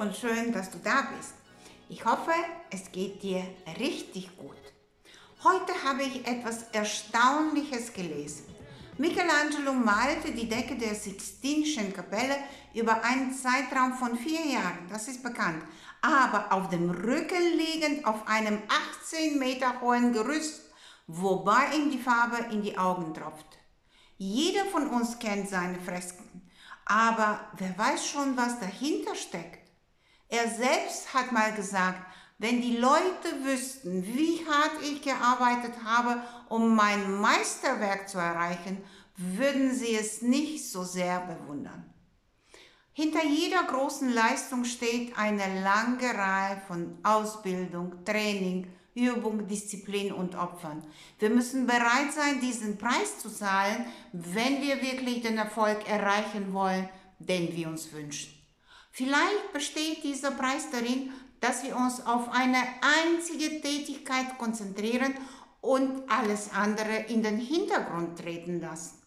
und schön, dass du da bist. Ich hoffe, es geht dir richtig gut. Heute habe ich etwas Erstaunliches gelesen. Michelangelo malte die Decke der Sixtinischen Kapelle über einen Zeitraum von vier Jahren, das ist bekannt, aber auf dem Rücken liegend auf einem 18 Meter hohen Gerüst, wobei ihm die Farbe in die Augen tropft. Jeder von uns kennt seine Fresken, aber wer weiß schon, was dahinter steckt. Er selbst hat mal gesagt, wenn die Leute wüssten, wie hart ich gearbeitet habe, um mein Meisterwerk zu erreichen, würden sie es nicht so sehr bewundern. Hinter jeder großen Leistung steht eine lange Reihe von Ausbildung, Training, Übung, Disziplin und Opfern. Wir müssen bereit sein, diesen Preis zu zahlen, wenn wir wirklich den Erfolg erreichen wollen, den wir uns wünschen. Vielleicht besteht dieser Preis darin, dass wir uns auf eine einzige Tätigkeit konzentrieren und alles andere in den Hintergrund treten lassen.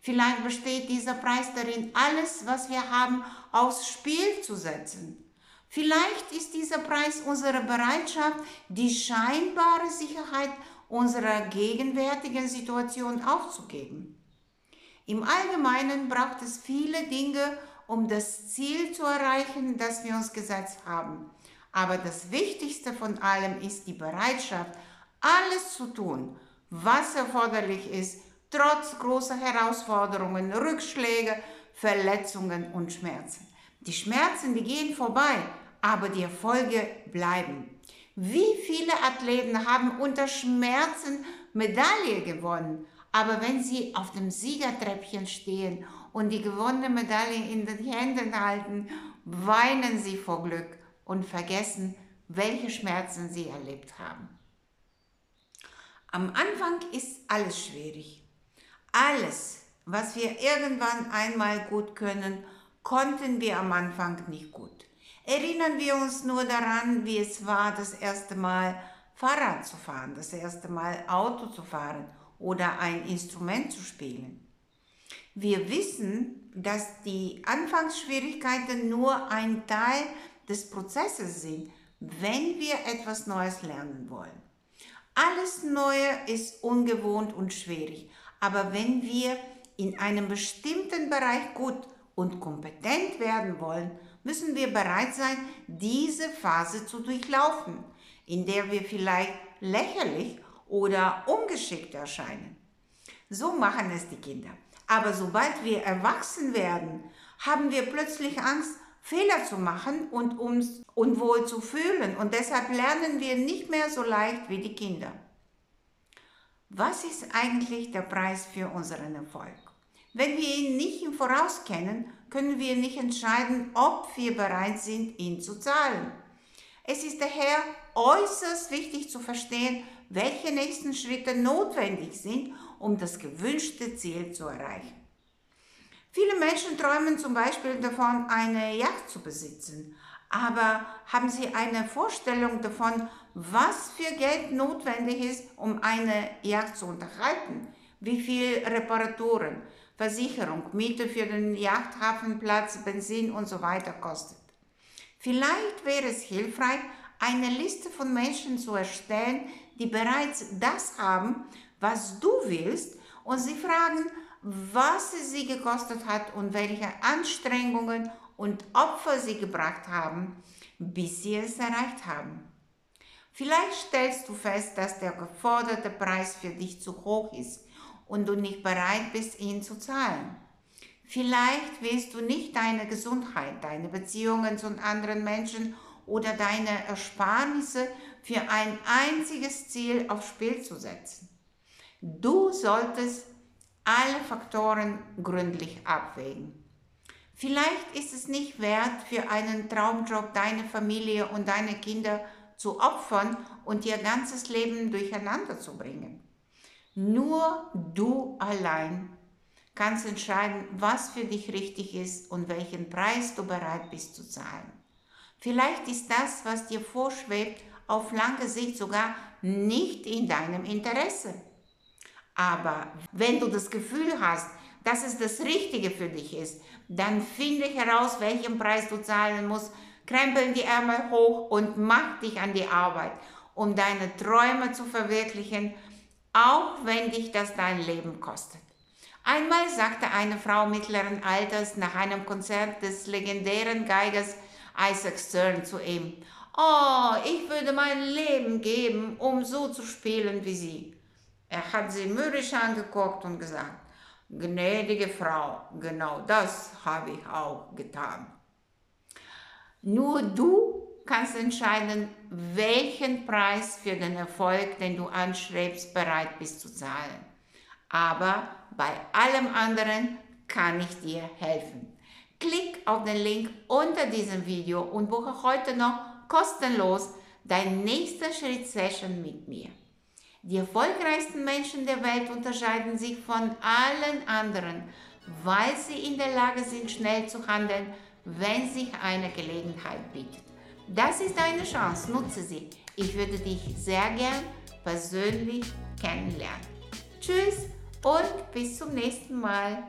Vielleicht besteht dieser Preis darin, alles, was wir haben, aufs Spiel zu setzen. Vielleicht ist dieser Preis unsere Bereitschaft, die scheinbare Sicherheit unserer gegenwärtigen Situation aufzugeben. Im Allgemeinen braucht es viele Dinge, um das Ziel zu erreichen, das wir uns gesetzt haben. Aber das Wichtigste von allem ist die Bereitschaft, alles zu tun, was erforderlich ist, trotz großer Herausforderungen, Rückschläge, Verletzungen und Schmerzen. Die Schmerzen, die gehen vorbei, aber die Erfolge bleiben. Wie viele Athleten haben unter Schmerzen Medaille gewonnen, aber wenn sie auf dem Siegertreppchen stehen und die gewonnene Medaille in den Händen halten, weinen sie vor Glück und vergessen, welche Schmerzen sie erlebt haben. Am Anfang ist alles schwierig. Alles, was wir irgendwann einmal gut können, konnten wir am Anfang nicht gut. Erinnern wir uns nur daran, wie es war, das erste Mal Fahrrad zu fahren, das erste Mal Auto zu fahren oder ein Instrument zu spielen. Wir wissen, dass die Anfangsschwierigkeiten nur ein Teil des Prozesses sind, wenn wir etwas Neues lernen wollen. Alles Neue ist ungewohnt und schwierig, aber wenn wir in einem bestimmten Bereich gut und kompetent werden wollen, müssen wir bereit sein, diese Phase zu durchlaufen, in der wir vielleicht lächerlich oder ungeschickt erscheinen. So machen es die Kinder. Aber sobald wir erwachsen werden, haben wir plötzlich Angst, Fehler zu machen und uns unwohl zu fühlen. Und deshalb lernen wir nicht mehr so leicht wie die Kinder. Was ist eigentlich der Preis für unseren Erfolg? Wenn wir ihn nicht im Voraus kennen, können wir nicht entscheiden, ob wir bereit sind, ihn zu zahlen. Es ist daher äußerst wichtig zu verstehen, welche nächsten Schritte notwendig sind, um das gewünschte Ziel zu erreichen. Viele Menschen träumen zum Beispiel davon, eine Yacht zu besitzen, aber haben sie eine Vorstellung davon, was für Geld notwendig ist, um eine Yacht zu unterhalten? Wie viel Reparaturen, Versicherung, Miete für den Yachthafenplatz, Benzin und so weiter kostet? Vielleicht wäre es hilfreich, eine Liste von Menschen zu erstellen, die bereits das haben, was du willst, und sie fragen, was es sie gekostet hat und welche Anstrengungen und Opfer sie gebracht haben, bis sie es erreicht haben. Vielleicht stellst du fest, dass der geforderte Preis für dich zu hoch ist und du nicht bereit bist, ihn zu zahlen. Vielleicht willst du nicht deine Gesundheit, deine Beziehungen zu anderen Menschen oder deine Ersparnisse für ein einziges Ziel aufs Spiel zu setzen. Du solltest alle Faktoren gründlich abwägen. Vielleicht ist es nicht wert, für einen Traumjob deine Familie und deine Kinder zu opfern und ihr ganzes Leben durcheinander zu bringen. Nur du allein kannst entscheiden, was für dich richtig ist und welchen Preis du bereit bist zu zahlen. Vielleicht ist das, was dir vorschwebt, auf lange Sicht sogar nicht in deinem Interesse. Aber wenn du das Gefühl hast, dass es das Richtige für dich ist, dann finde heraus, welchen Preis du zahlen musst, Krempeln die Ärmel hoch und mach dich an die Arbeit, um deine Träume zu verwirklichen, auch wenn dich das dein Leben kostet. Einmal sagte eine Frau mittleren Alters nach einem Konzert des legendären Geigers Isaac Stern zu ihm, Oh, ich würde mein Leben geben, um so zu spielen wie Sie. Er hat sie mürrisch angeguckt und gesagt, gnädige Frau, genau das habe ich auch getan. Nur du kannst entscheiden, welchen Preis für den Erfolg, den du anstrebst, bereit bist zu zahlen. Aber bei allem anderen kann ich dir helfen. Klick auf den Link unter diesem Video und buche heute noch kostenlos dein nächster Schritt Session mit mir. Die erfolgreichsten Menschen der Welt unterscheiden sich von allen anderen, weil sie in der Lage sind, schnell zu handeln, wenn sich eine Gelegenheit bietet. Das ist deine Chance, nutze sie. Ich würde dich sehr gern persönlich kennenlernen. Tschüss und bis zum nächsten Mal.